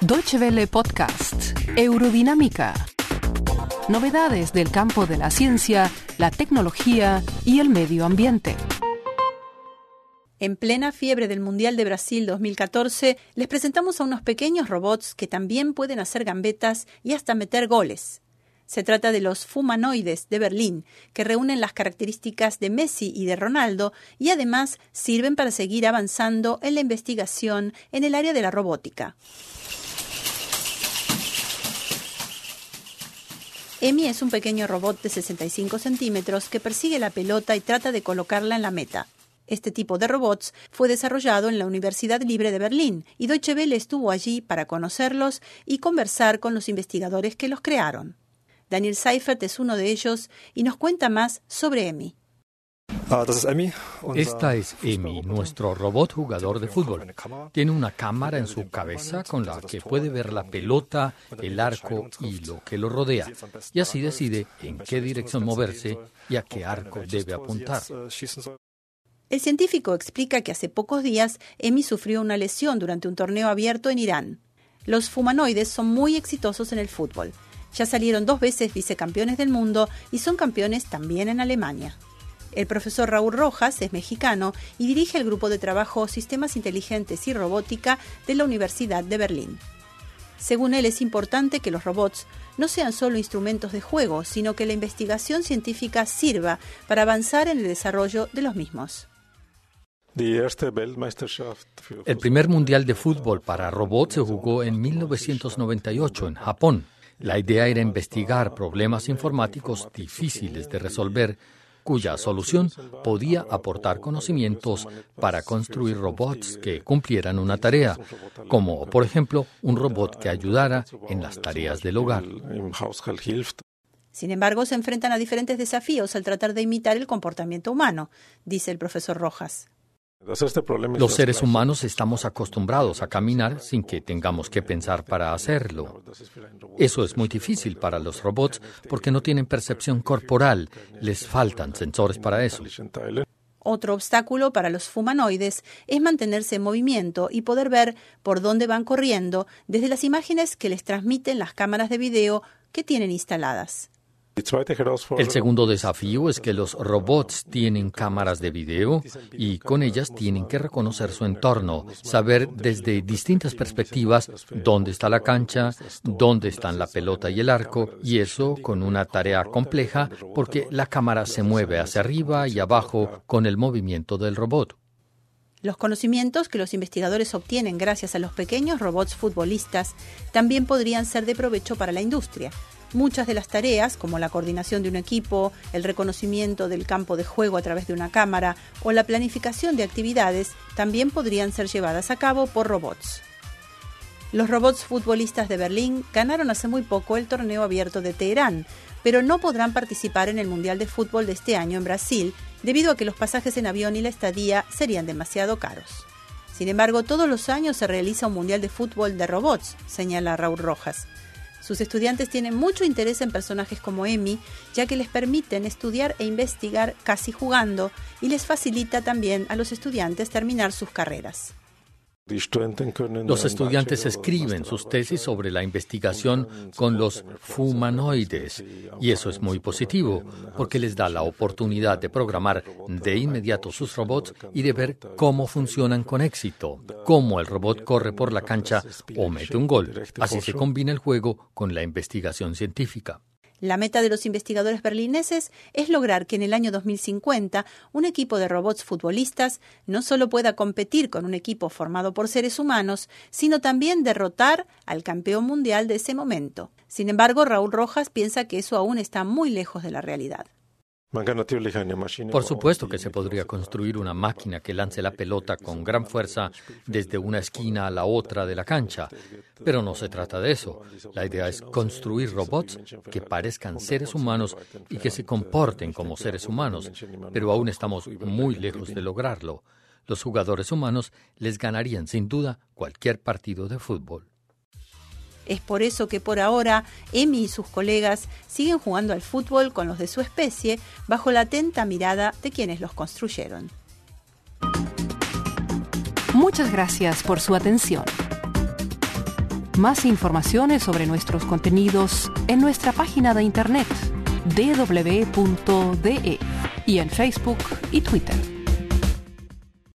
Deutsche Welle Podcast, Eurodinámica. Novedades del campo de la ciencia, la tecnología y el medio ambiente. En plena fiebre del Mundial de Brasil 2014, les presentamos a unos pequeños robots que también pueden hacer gambetas y hasta meter goles. Se trata de los Fumanoides de Berlín, que reúnen las características de Messi y de Ronaldo y además sirven para seguir avanzando en la investigación en el área de la robótica. Emi es un pequeño robot de 65 centímetros que persigue la pelota y trata de colocarla en la meta. Este tipo de robots fue desarrollado en la Universidad Libre de Berlín y Deutsche Welle estuvo allí para conocerlos y conversar con los investigadores que los crearon. Daniel Seifert es uno de ellos y nos cuenta más sobre Emi. Ah, Esta es Emi, nuestro robot jugador de fútbol. Tiene una cámara en su cabeza con la que puede ver la pelota, el arco y lo que lo rodea, y así decide en qué dirección moverse y a qué arco debe apuntar. El científico explica que hace pocos días Emi sufrió una lesión durante un torneo abierto en Irán. Los fumanoides son muy exitosos en el fútbol. Ya salieron dos veces vicecampeones del mundo y son campeones también en Alemania. El profesor Raúl Rojas es mexicano y dirige el grupo de trabajo Sistemas Inteligentes y Robótica de la Universidad de Berlín. Según él, es importante que los robots no sean solo instrumentos de juego, sino que la investigación científica sirva para avanzar en el desarrollo de los mismos. El primer mundial de fútbol para robots se jugó en 1998 en Japón. La idea era investigar problemas informáticos difíciles de resolver cuya solución podía aportar conocimientos para construir robots que cumplieran una tarea, como por ejemplo un robot que ayudara en las tareas del hogar. Sin embargo, se enfrentan a diferentes desafíos al tratar de imitar el comportamiento humano, dice el profesor Rojas. Los seres humanos estamos acostumbrados a caminar sin que tengamos que pensar para hacerlo. Eso es muy difícil para los robots porque no tienen percepción corporal, les faltan sensores para eso. Otro obstáculo para los fumanoides es mantenerse en movimiento y poder ver por dónde van corriendo desde las imágenes que les transmiten las cámaras de video que tienen instaladas. El segundo desafío es que los robots tienen cámaras de video y con ellas tienen que reconocer su entorno, saber desde distintas perspectivas dónde está la cancha, dónde están la pelota y el arco, y eso con una tarea compleja porque la cámara se mueve hacia arriba y abajo con el movimiento del robot. Los conocimientos que los investigadores obtienen gracias a los pequeños robots futbolistas también podrían ser de provecho para la industria. Muchas de las tareas, como la coordinación de un equipo, el reconocimiento del campo de juego a través de una cámara o la planificación de actividades, también podrían ser llevadas a cabo por robots. Los robots futbolistas de Berlín ganaron hace muy poco el torneo abierto de Teherán, pero no podrán participar en el Mundial de Fútbol de este año en Brasil, debido a que los pasajes en avión y la estadía serían demasiado caros. Sin embargo, todos los años se realiza un Mundial de Fútbol de robots, señala Raúl Rojas. Sus estudiantes tienen mucho interés en personajes como Emi, ya que les permiten estudiar e investigar casi jugando y les facilita también a los estudiantes terminar sus carreras. Los estudiantes escriben sus tesis sobre la investigación con los fumanoides y eso es muy positivo porque les da la oportunidad de programar de inmediato sus robots y de ver cómo funcionan con éxito, cómo el robot corre por la cancha o mete un gol. Así se combina el juego con la investigación científica. La meta de los investigadores berlineses es lograr que en el año 2050 un equipo de robots futbolistas no solo pueda competir con un equipo formado por seres humanos, sino también derrotar al campeón mundial de ese momento. Sin embargo, Raúl Rojas piensa que eso aún está muy lejos de la realidad. Por supuesto que se podría construir una máquina que lance la pelota con gran fuerza desde una esquina a la otra de la cancha, pero no se trata de eso. La idea es construir robots que parezcan seres humanos y que se comporten como seres humanos, pero aún estamos muy lejos de lograrlo. Los jugadores humanos les ganarían sin duda cualquier partido de fútbol. Es por eso que por ahora Emi y sus colegas siguen jugando al fútbol con los de su especie bajo la atenta mirada de quienes los construyeron. Muchas gracias por su atención. Más informaciones sobre nuestros contenidos en nuestra página de internet www.de y en Facebook y Twitter.